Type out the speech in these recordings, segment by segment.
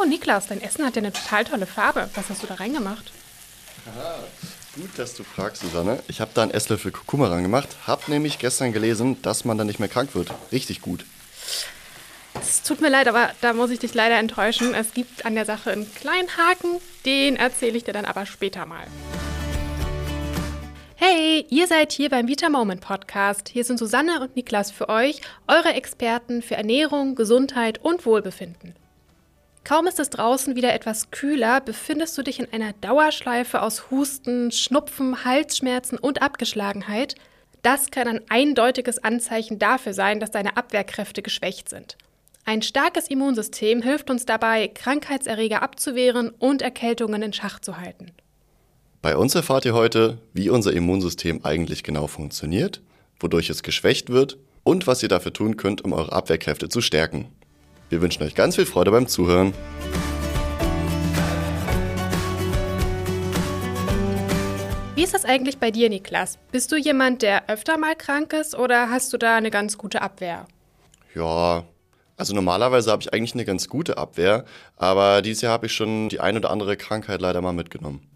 Oh, Niklas, dein Essen hat ja eine total tolle Farbe. Was hast du da reingemacht? Aha, gut, dass du fragst, Susanne. Ich habe da einen Esslöffel Kurkuma reingemacht. Hab nämlich gestern gelesen, dass man dann nicht mehr krank wird. Richtig gut. Es tut mir leid, aber da muss ich dich leider enttäuschen. Es gibt an der Sache einen kleinen Haken, den erzähle ich dir dann aber später mal. Hey, ihr seid hier beim Vita Moment Podcast. Hier sind Susanne und Niklas für euch, eure Experten für Ernährung, Gesundheit und Wohlbefinden. Kaum ist es draußen wieder etwas kühler, befindest du dich in einer Dauerschleife aus Husten, Schnupfen, Halsschmerzen und Abgeschlagenheit. Das kann ein eindeutiges Anzeichen dafür sein, dass deine Abwehrkräfte geschwächt sind. Ein starkes Immunsystem hilft uns dabei, Krankheitserreger abzuwehren und Erkältungen in Schach zu halten. Bei uns erfahrt ihr heute, wie unser Immunsystem eigentlich genau funktioniert, wodurch es geschwächt wird und was ihr dafür tun könnt, um eure Abwehrkräfte zu stärken. Wir wünschen euch ganz viel Freude beim Zuhören. Wie ist das eigentlich bei dir, Niklas? Bist du jemand, der öfter mal krank ist oder hast du da eine ganz gute Abwehr? Ja, also normalerweise habe ich eigentlich eine ganz gute Abwehr, aber dieses Jahr habe ich schon die ein oder andere Krankheit leider mal mitgenommen.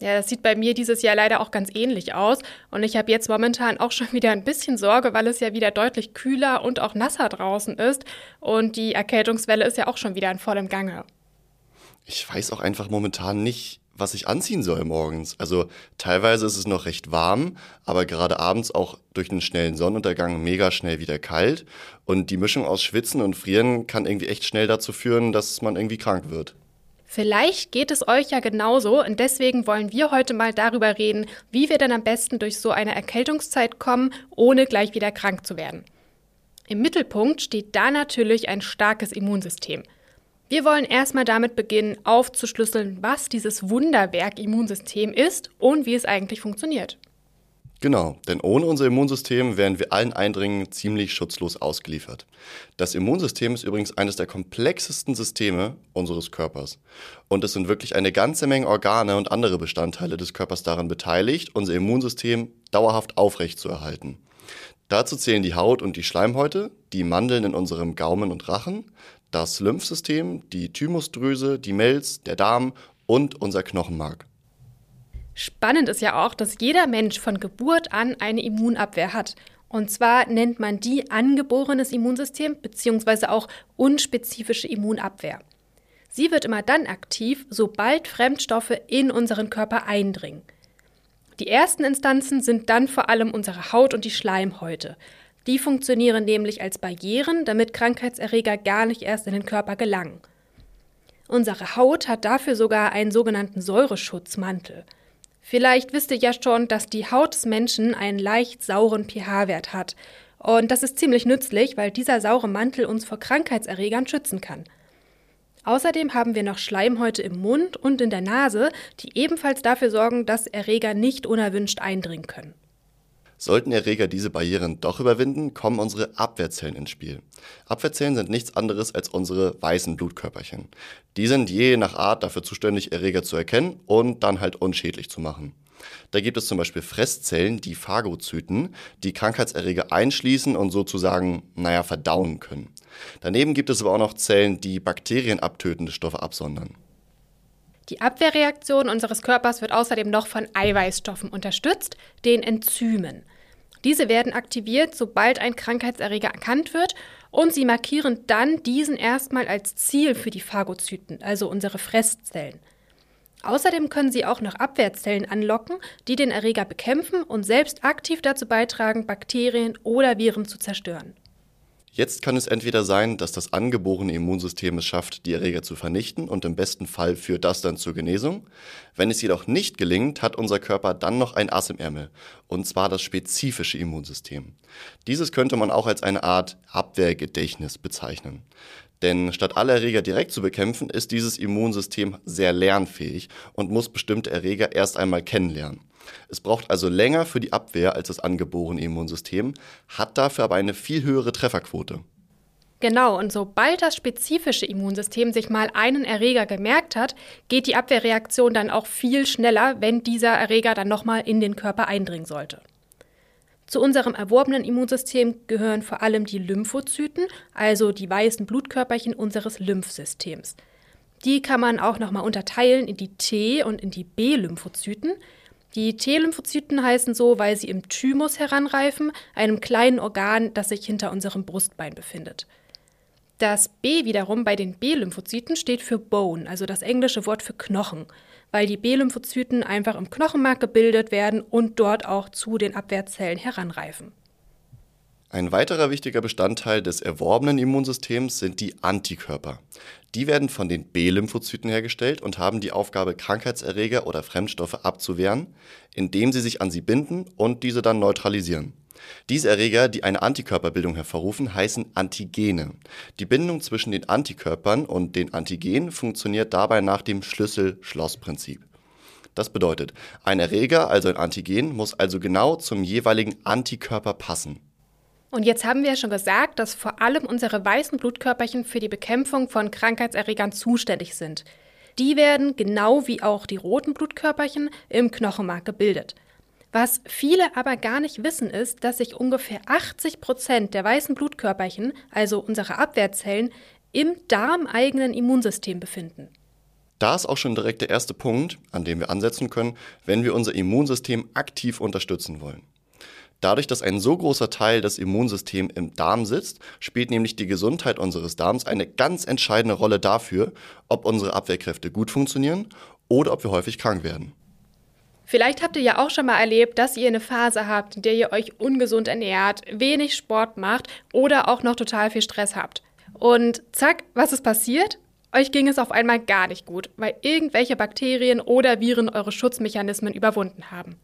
Ja, das sieht bei mir dieses Jahr leider auch ganz ähnlich aus. Und ich habe jetzt momentan auch schon wieder ein bisschen Sorge, weil es ja wieder deutlich kühler und auch nasser draußen ist. Und die Erkältungswelle ist ja auch schon wieder in vollem Gange. Ich weiß auch einfach momentan nicht, was ich anziehen soll morgens. Also teilweise ist es noch recht warm, aber gerade abends auch durch den schnellen Sonnenuntergang mega schnell wieder kalt. Und die Mischung aus Schwitzen und Frieren kann irgendwie echt schnell dazu führen, dass man irgendwie krank wird. Vielleicht geht es euch ja genauso und deswegen wollen wir heute mal darüber reden, wie wir denn am besten durch so eine Erkältungszeit kommen, ohne gleich wieder krank zu werden. Im Mittelpunkt steht da natürlich ein starkes Immunsystem. Wir wollen erstmal damit beginnen, aufzuschlüsseln, was dieses Wunderwerk Immunsystem ist und wie es eigentlich funktioniert. Genau, denn ohne unser Immunsystem wären wir allen Eindringen ziemlich schutzlos ausgeliefert. Das Immunsystem ist übrigens eines der komplexesten Systeme unseres Körpers. Und es sind wirklich eine ganze Menge Organe und andere Bestandteile des Körpers daran beteiligt, unser Immunsystem dauerhaft aufrechtzuerhalten. Dazu zählen die Haut und die Schleimhäute, die Mandeln in unserem Gaumen und Rachen, das Lymphsystem, die Thymusdrüse, die Milz, der Darm und unser Knochenmark. Spannend ist ja auch, dass jeder Mensch von Geburt an eine Immunabwehr hat. Und zwar nennt man die angeborenes Immunsystem bzw. auch unspezifische Immunabwehr. Sie wird immer dann aktiv, sobald Fremdstoffe in unseren Körper eindringen. Die ersten Instanzen sind dann vor allem unsere Haut und die Schleimhäute. Die funktionieren nämlich als Barrieren, damit Krankheitserreger gar nicht erst in den Körper gelangen. Unsere Haut hat dafür sogar einen sogenannten Säureschutzmantel. Vielleicht wisst ihr ja schon, dass die Haut des Menschen einen leicht sauren pH-Wert hat. Und das ist ziemlich nützlich, weil dieser saure Mantel uns vor Krankheitserregern schützen kann. Außerdem haben wir noch Schleimhäute im Mund und in der Nase, die ebenfalls dafür sorgen, dass Erreger nicht unerwünscht eindringen können. Sollten Erreger diese Barrieren doch überwinden, kommen unsere Abwehrzellen ins Spiel. Abwehrzellen sind nichts anderes als unsere weißen Blutkörperchen. Die sind je nach Art dafür zuständig, Erreger zu erkennen und dann halt unschädlich zu machen. Da gibt es zum Beispiel Fresszellen, die Phagozyten, die Krankheitserreger einschließen und sozusagen, naja, verdauen können. Daneben gibt es aber auch noch Zellen, die bakterienabtötende Stoffe absondern. Die Abwehrreaktion unseres Körpers wird außerdem noch von Eiweißstoffen unterstützt, den Enzymen. Diese werden aktiviert, sobald ein Krankheitserreger erkannt wird und sie markieren dann diesen erstmal als Ziel für die Phagozyten, also unsere Fresszellen. Außerdem können sie auch noch Abwehrzellen anlocken, die den Erreger bekämpfen und selbst aktiv dazu beitragen, Bakterien oder Viren zu zerstören. Jetzt kann es entweder sein, dass das angeborene Immunsystem es schafft, die Erreger zu vernichten und im besten Fall führt das dann zur Genesung. Wenn es jedoch nicht gelingt, hat unser Körper dann noch ein Ass im Ärmel, und zwar das spezifische Immunsystem. Dieses könnte man auch als eine Art Abwehrgedächtnis bezeichnen. Denn statt alle Erreger direkt zu bekämpfen, ist dieses Immunsystem sehr lernfähig und muss bestimmte Erreger erst einmal kennenlernen. Es braucht also länger für die Abwehr als das angeborene Immunsystem, hat dafür aber eine viel höhere Trefferquote. Genau, und sobald das spezifische Immunsystem sich mal einen Erreger gemerkt hat, geht die Abwehrreaktion dann auch viel schneller, wenn dieser Erreger dann nochmal in den Körper eindringen sollte. Zu unserem erworbenen Immunsystem gehören vor allem die Lymphozyten, also die weißen Blutkörperchen unseres Lymphsystems. Die kann man auch nochmal unterteilen in die T- und in die B-Lymphozyten. Die T-Lymphozyten heißen so, weil sie im Thymus heranreifen, einem kleinen Organ, das sich hinter unserem Brustbein befindet. Das B wiederum bei den B-Lymphozyten steht für Bone, also das englische Wort für Knochen, weil die B-Lymphozyten einfach im Knochenmark gebildet werden und dort auch zu den Abwehrzellen heranreifen. Ein weiterer wichtiger Bestandteil des erworbenen Immunsystems sind die Antikörper. Die werden von den B-Lymphozyten hergestellt und haben die Aufgabe, Krankheitserreger oder Fremdstoffe abzuwehren, indem sie sich an sie binden und diese dann neutralisieren. Diese Erreger, die eine Antikörperbildung hervorrufen, heißen Antigene. Die Bindung zwischen den Antikörpern und den Antigenen funktioniert dabei nach dem Schlüssel-Schloss-Prinzip. Das bedeutet, ein Erreger, also ein Antigen, muss also genau zum jeweiligen Antikörper passen. Und jetzt haben wir ja schon gesagt, dass vor allem unsere weißen Blutkörperchen für die Bekämpfung von Krankheitserregern zuständig sind. Die werden, genau wie auch die roten Blutkörperchen, im Knochenmark gebildet. Was viele aber gar nicht wissen, ist, dass sich ungefähr 80 Prozent der weißen Blutkörperchen, also unsere Abwehrzellen, im darmeigenen Immunsystem befinden. Da ist auch schon direkt der erste Punkt, an dem wir ansetzen können, wenn wir unser Immunsystem aktiv unterstützen wollen. Dadurch, dass ein so großer Teil des Immunsystems im Darm sitzt, spielt nämlich die Gesundheit unseres Darms eine ganz entscheidende Rolle dafür, ob unsere Abwehrkräfte gut funktionieren oder ob wir häufig krank werden. Vielleicht habt ihr ja auch schon mal erlebt, dass ihr eine Phase habt, in der ihr euch ungesund ernährt, wenig Sport macht oder auch noch total viel Stress habt. Und zack, was ist passiert? Euch ging es auf einmal gar nicht gut, weil irgendwelche Bakterien oder Viren eure Schutzmechanismen überwunden haben.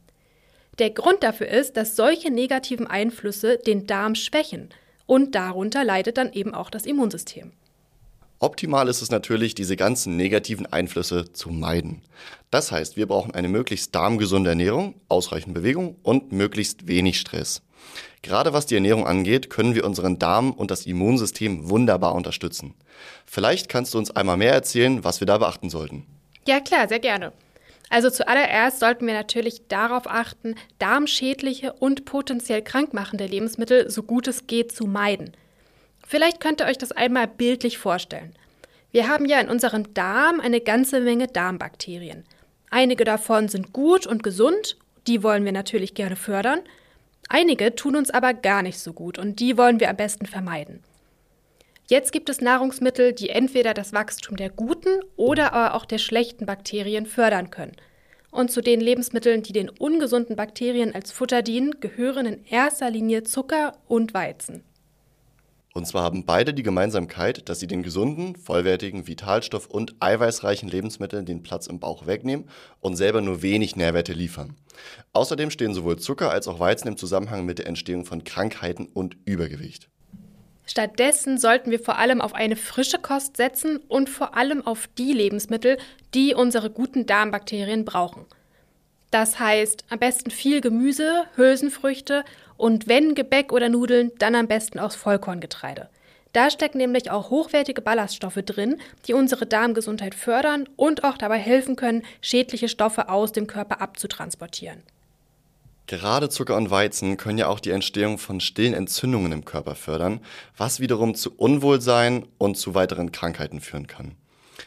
Der Grund dafür ist, dass solche negativen Einflüsse den Darm schwächen und darunter leidet dann eben auch das Immunsystem. Optimal ist es natürlich, diese ganzen negativen Einflüsse zu meiden. Das heißt, wir brauchen eine möglichst darmgesunde Ernährung, ausreichend Bewegung und möglichst wenig Stress. Gerade was die Ernährung angeht, können wir unseren Darm und das Immunsystem wunderbar unterstützen. Vielleicht kannst du uns einmal mehr erzählen, was wir da beachten sollten. Ja klar, sehr gerne. Also zuallererst sollten wir natürlich darauf achten, darmschädliche und potenziell krankmachende Lebensmittel so gut es geht zu meiden. Vielleicht könnt ihr euch das einmal bildlich vorstellen. Wir haben ja in unserem Darm eine ganze Menge Darmbakterien. Einige davon sind gut und gesund, die wollen wir natürlich gerne fördern. Einige tun uns aber gar nicht so gut und die wollen wir am besten vermeiden. Jetzt gibt es Nahrungsmittel, die entweder das Wachstum der guten oder aber auch der schlechten Bakterien fördern können. Und zu den Lebensmitteln, die den ungesunden Bakterien als Futter dienen, gehören in erster Linie Zucker und Weizen. Und zwar haben beide die Gemeinsamkeit, dass sie den gesunden, vollwertigen, vitalstoff- und eiweißreichen Lebensmitteln den Platz im Bauch wegnehmen und selber nur wenig Nährwerte liefern. Außerdem stehen sowohl Zucker als auch Weizen im Zusammenhang mit der Entstehung von Krankheiten und Übergewicht. Stattdessen sollten wir vor allem auf eine frische Kost setzen und vor allem auf die Lebensmittel, die unsere guten Darmbakterien brauchen. Das heißt, am besten viel Gemüse, Hülsenfrüchte und wenn Gebäck oder Nudeln, dann am besten aus Vollkorngetreide. Da stecken nämlich auch hochwertige Ballaststoffe drin, die unsere Darmgesundheit fördern und auch dabei helfen können, schädliche Stoffe aus dem Körper abzutransportieren. Gerade Zucker und Weizen können ja auch die Entstehung von stillen Entzündungen im Körper fördern, was wiederum zu Unwohlsein und zu weiteren Krankheiten führen kann.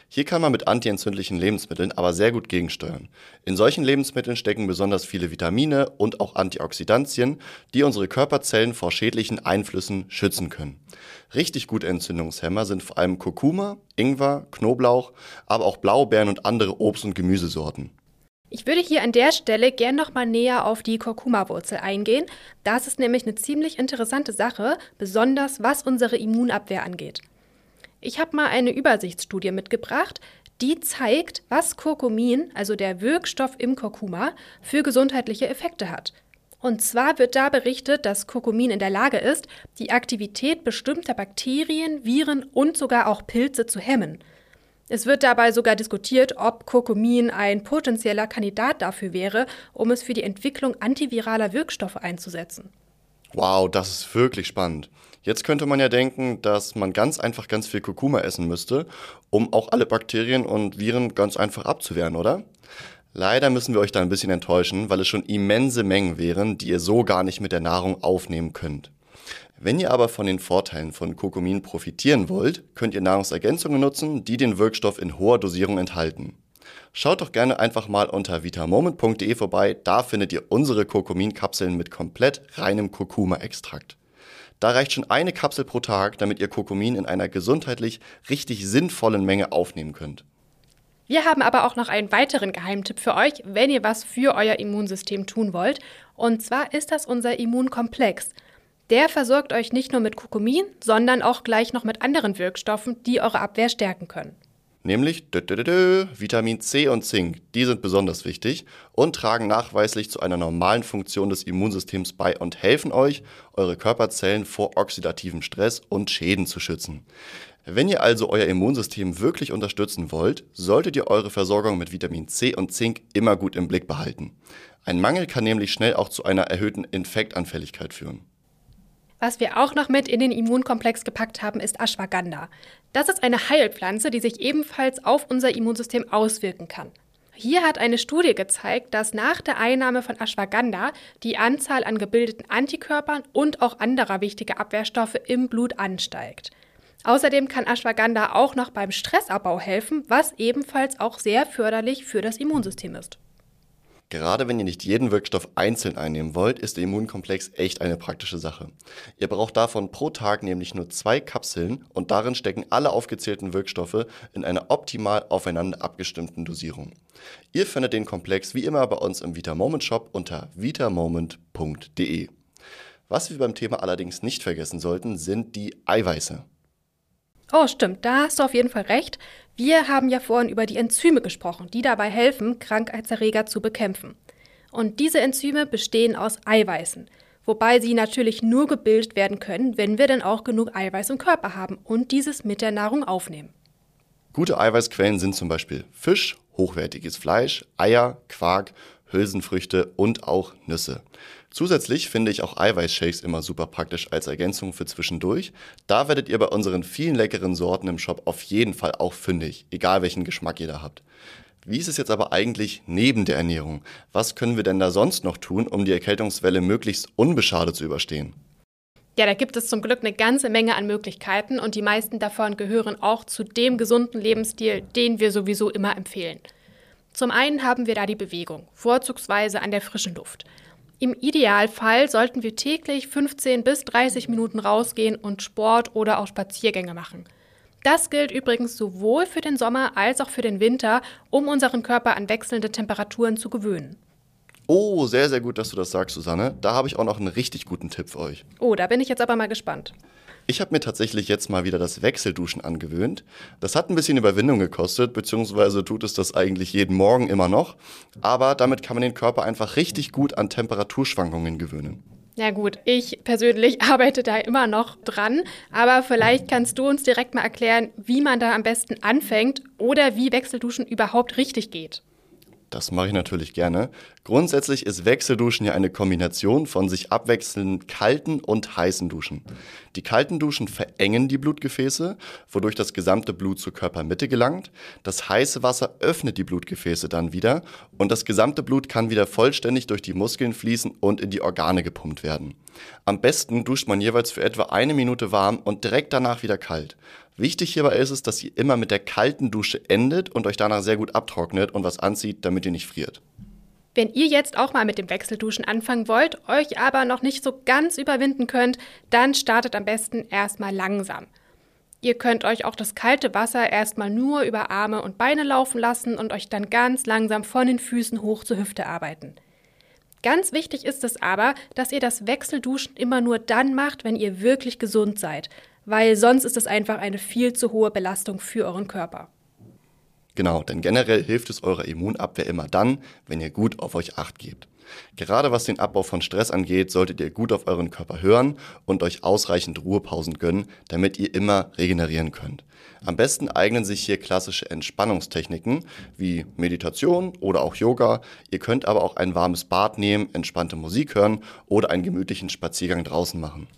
Hier kann man mit antientzündlichen Lebensmitteln aber sehr gut gegensteuern. In solchen Lebensmitteln stecken besonders viele Vitamine und auch Antioxidantien, die unsere Körperzellen vor schädlichen Einflüssen schützen können. Richtig gute Entzündungshemmer sind vor allem Kurkuma, Ingwer, Knoblauch, aber auch Blaubeeren und andere Obst- und Gemüsesorten. Ich würde hier an der Stelle gern noch mal näher auf die Kurkuma-Wurzel eingehen. Das ist nämlich eine ziemlich interessante Sache, besonders was unsere Immunabwehr angeht. Ich habe mal eine Übersichtsstudie mitgebracht, die zeigt, was Kurkumin, also der Wirkstoff im Kurkuma, für gesundheitliche Effekte hat. Und zwar wird da berichtet, dass Kurkumin in der Lage ist, die Aktivität bestimmter Bakterien, Viren und sogar auch Pilze zu hemmen. Es wird dabei sogar diskutiert, ob Kurkumin ein potenzieller Kandidat dafür wäre, um es für die Entwicklung antiviraler Wirkstoffe einzusetzen. Wow, das ist wirklich spannend. Jetzt könnte man ja denken, dass man ganz einfach ganz viel Kurkuma essen müsste, um auch alle Bakterien und Viren ganz einfach abzuwehren, oder? Leider müssen wir euch da ein bisschen enttäuschen, weil es schon immense Mengen wären, die ihr so gar nicht mit der Nahrung aufnehmen könnt. Wenn ihr aber von den Vorteilen von Kurkumin profitieren wollt, könnt ihr Nahrungsergänzungen nutzen, die den Wirkstoff in hoher Dosierung enthalten. Schaut doch gerne einfach mal unter vitamoment.de vorbei, da findet ihr unsere Kurkumin-Kapseln mit komplett reinem Kurkuma-Extrakt. Da reicht schon eine Kapsel pro Tag, damit ihr Kurkumin in einer gesundheitlich richtig sinnvollen Menge aufnehmen könnt. Wir haben aber auch noch einen weiteren Geheimtipp für euch, wenn ihr was für euer Immunsystem tun wollt. Und zwar ist das unser Immunkomplex. Der versorgt euch nicht nur mit Kurkumin, sondern auch gleich noch mit anderen Wirkstoffen, die eure Abwehr stärken können. Nämlich dö, dö, dö, Vitamin C und Zink. Die sind besonders wichtig und tragen nachweislich zu einer normalen Funktion des Immunsystems bei und helfen euch, eure Körperzellen vor oxidativem Stress und Schäden zu schützen. Wenn ihr also euer Immunsystem wirklich unterstützen wollt, solltet ihr eure Versorgung mit Vitamin C und Zink immer gut im Blick behalten. Ein Mangel kann nämlich schnell auch zu einer erhöhten Infektanfälligkeit führen. Was wir auch noch mit in den Immunkomplex gepackt haben, ist Ashwagandha. Das ist eine Heilpflanze, die sich ebenfalls auf unser Immunsystem auswirken kann. Hier hat eine Studie gezeigt, dass nach der Einnahme von Ashwagandha die Anzahl an gebildeten Antikörpern und auch anderer wichtiger Abwehrstoffe im Blut ansteigt. Außerdem kann Ashwagandha auch noch beim Stressabbau helfen, was ebenfalls auch sehr förderlich für das Immunsystem ist. Gerade wenn ihr nicht jeden Wirkstoff einzeln einnehmen wollt, ist der Immunkomplex echt eine praktische Sache. Ihr braucht davon pro Tag nämlich nur zwei Kapseln und darin stecken alle aufgezählten Wirkstoffe in einer optimal aufeinander abgestimmten Dosierung. Ihr findet den Komplex wie immer bei uns im VitaMoment Shop unter vitamoment.de. Was wir beim Thema allerdings nicht vergessen sollten, sind die Eiweiße. Oh, stimmt, da hast du auf jeden Fall recht. Wir haben ja vorhin über die Enzyme gesprochen, die dabei helfen, Krankheitserreger zu bekämpfen. Und diese Enzyme bestehen aus Eiweißen, wobei sie natürlich nur gebildet werden können, wenn wir dann auch genug Eiweiß im Körper haben und dieses mit der Nahrung aufnehmen. Gute Eiweißquellen sind zum Beispiel Fisch, hochwertiges Fleisch, Eier, Quark, Hülsenfrüchte und auch Nüsse. Zusätzlich finde ich auch Eiweißshakes immer super praktisch als Ergänzung für zwischendurch. Da werdet ihr bei unseren vielen leckeren Sorten im Shop auf jeden Fall auch fündig, egal welchen Geschmack ihr da habt. Wie ist es jetzt aber eigentlich neben der Ernährung? Was können wir denn da sonst noch tun, um die Erkältungswelle möglichst unbeschadet zu überstehen? Ja, da gibt es zum Glück eine ganze Menge an Möglichkeiten und die meisten davon gehören auch zu dem gesunden Lebensstil, den wir sowieso immer empfehlen. Zum einen haben wir da die Bewegung, vorzugsweise an der frischen Luft. Im Idealfall sollten wir täglich 15 bis 30 Minuten rausgehen und Sport oder auch Spaziergänge machen. Das gilt übrigens sowohl für den Sommer als auch für den Winter, um unseren Körper an wechselnde Temperaturen zu gewöhnen. Oh, sehr, sehr gut, dass du das sagst, Susanne. Da habe ich auch noch einen richtig guten Tipp für euch. Oh, da bin ich jetzt aber mal gespannt. Ich habe mir tatsächlich jetzt mal wieder das Wechselduschen angewöhnt. Das hat ein bisschen Überwindung gekostet, beziehungsweise tut es das eigentlich jeden Morgen immer noch. Aber damit kann man den Körper einfach richtig gut an Temperaturschwankungen gewöhnen. Ja gut, ich persönlich arbeite da immer noch dran, aber vielleicht kannst du uns direkt mal erklären, wie man da am besten anfängt oder wie Wechselduschen überhaupt richtig geht. Das mache ich natürlich gerne. Grundsätzlich ist Wechselduschen ja eine Kombination von sich abwechselnden kalten und heißen Duschen. Die kalten Duschen verengen die Blutgefäße, wodurch das gesamte Blut zur Körpermitte gelangt. Das heiße Wasser öffnet die Blutgefäße dann wieder und das gesamte Blut kann wieder vollständig durch die Muskeln fließen und in die Organe gepumpt werden. Am besten duscht man jeweils für etwa eine Minute warm und direkt danach wieder kalt. Wichtig hierbei ist es, dass ihr immer mit der kalten Dusche endet und euch danach sehr gut abtrocknet und was anzieht, damit ihr nicht friert. Wenn ihr jetzt auch mal mit dem Wechselduschen anfangen wollt, euch aber noch nicht so ganz überwinden könnt, dann startet am besten erstmal langsam. Ihr könnt euch auch das kalte Wasser erstmal nur über Arme und Beine laufen lassen und euch dann ganz langsam von den Füßen hoch zur Hüfte arbeiten. Ganz wichtig ist es aber, dass ihr das Wechselduschen immer nur dann macht, wenn ihr wirklich gesund seid weil sonst ist es einfach eine viel zu hohe Belastung für euren Körper. Genau, denn generell hilft es eurer Immunabwehr immer dann, wenn ihr gut auf euch acht gebt. Gerade was den Abbau von Stress angeht, solltet ihr gut auf euren Körper hören und euch ausreichend Ruhepausen gönnen, damit ihr immer regenerieren könnt. Am besten eignen sich hier klassische Entspannungstechniken wie Meditation oder auch Yoga. Ihr könnt aber auch ein warmes Bad nehmen, entspannte Musik hören oder einen gemütlichen Spaziergang draußen machen.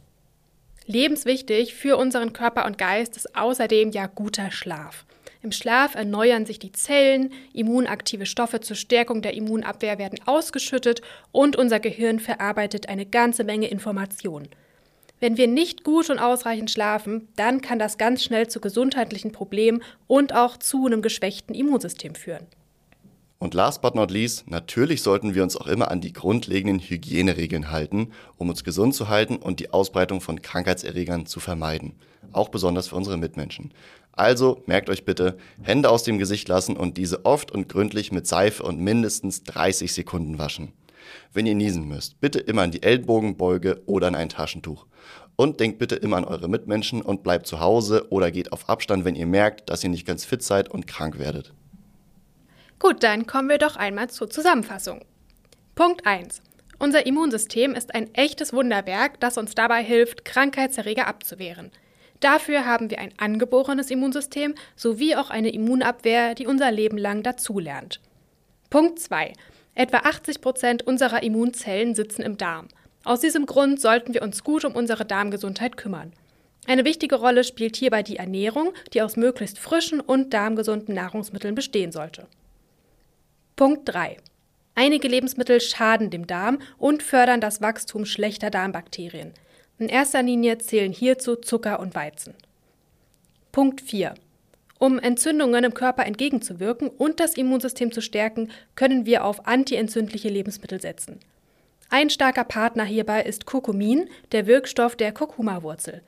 Lebenswichtig für unseren Körper und Geist ist außerdem ja guter Schlaf. Im Schlaf erneuern sich die Zellen, immunaktive Stoffe zur Stärkung der Immunabwehr werden ausgeschüttet und unser Gehirn verarbeitet eine ganze Menge Informationen. Wenn wir nicht gut und ausreichend schlafen, dann kann das ganz schnell zu gesundheitlichen Problemen und auch zu einem geschwächten Immunsystem führen. Und last but not least, natürlich sollten wir uns auch immer an die grundlegenden Hygieneregeln halten, um uns gesund zu halten und die Ausbreitung von Krankheitserregern zu vermeiden. Auch besonders für unsere Mitmenschen. Also merkt euch bitte, Hände aus dem Gesicht lassen und diese oft und gründlich mit Seife und mindestens 30 Sekunden waschen. Wenn ihr niesen müsst, bitte immer an die Ellbogenbeuge oder an ein Taschentuch. Und denkt bitte immer an eure Mitmenschen und bleibt zu Hause oder geht auf Abstand, wenn ihr merkt, dass ihr nicht ganz fit seid und krank werdet. Gut, dann kommen wir doch einmal zur Zusammenfassung. Punkt 1. Unser Immunsystem ist ein echtes Wunderwerk, das uns dabei hilft, Krankheitserreger abzuwehren. Dafür haben wir ein angeborenes Immunsystem sowie auch eine Immunabwehr, die unser Leben lang dazulernt. Punkt 2. Etwa 80 Prozent unserer Immunzellen sitzen im Darm. Aus diesem Grund sollten wir uns gut um unsere Darmgesundheit kümmern. Eine wichtige Rolle spielt hierbei die Ernährung, die aus möglichst frischen und darmgesunden Nahrungsmitteln bestehen sollte. Punkt 3. Einige Lebensmittel schaden dem Darm und fördern das Wachstum schlechter Darmbakterien. In erster Linie zählen hierzu Zucker und Weizen. Punkt 4. Um Entzündungen im Körper entgegenzuwirken und das Immunsystem zu stärken, können wir auf antientzündliche Lebensmittel setzen. Ein starker Partner hierbei ist Kurkumin, der Wirkstoff der Kurkuma-Wurzel.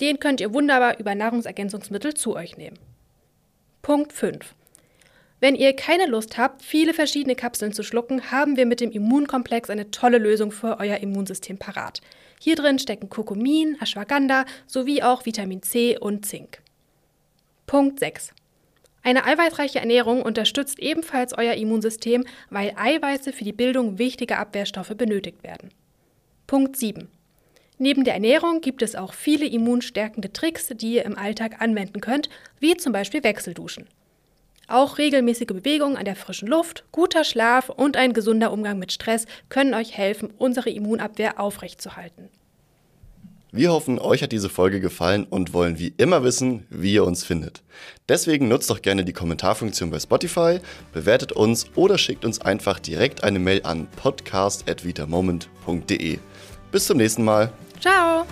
Den könnt ihr wunderbar über Nahrungsergänzungsmittel zu euch nehmen. Punkt 5. Wenn ihr keine Lust habt, viele verschiedene Kapseln zu schlucken, haben wir mit dem Immunkomplex eine tolle Lösung für euer Immunsystem parat. Hier drin stecken Kurkumin, Ashwagandha sowie auch Vitamin C und Zink. Punkt 6. Eine eiweißreiche Ernährung unterstützt ebenfalls euer Immunsystem, weil Eiweiße für die Bildung wichtiger Abwehrstoffe benötigt werden. Punkt 7. Neben der Ernährung gibt es auch viele immunstärkende Tricks, die ihr im Alltag anwenden könnt, wie zum Beispiel Wechselduschen. Auch regelmäßige Bewegung an der frischen Luft, guter Schlaf und ein gesunder Umgang mit Stress können euch helfen, unsere Immunabwehr aufrechtzuerhalten. Wir hoffen, euch hat diese Folge gefallen und wollen wie immer wissen, wie ihr uns findet. Deswegen nutzt doch gerne die Kommentarfunktion bei Spotify, bewertet uns oder schickt uns einfach direkt eine Mail an podcast.vitamoment.de. Bis zum nächsten Mal. Ciao!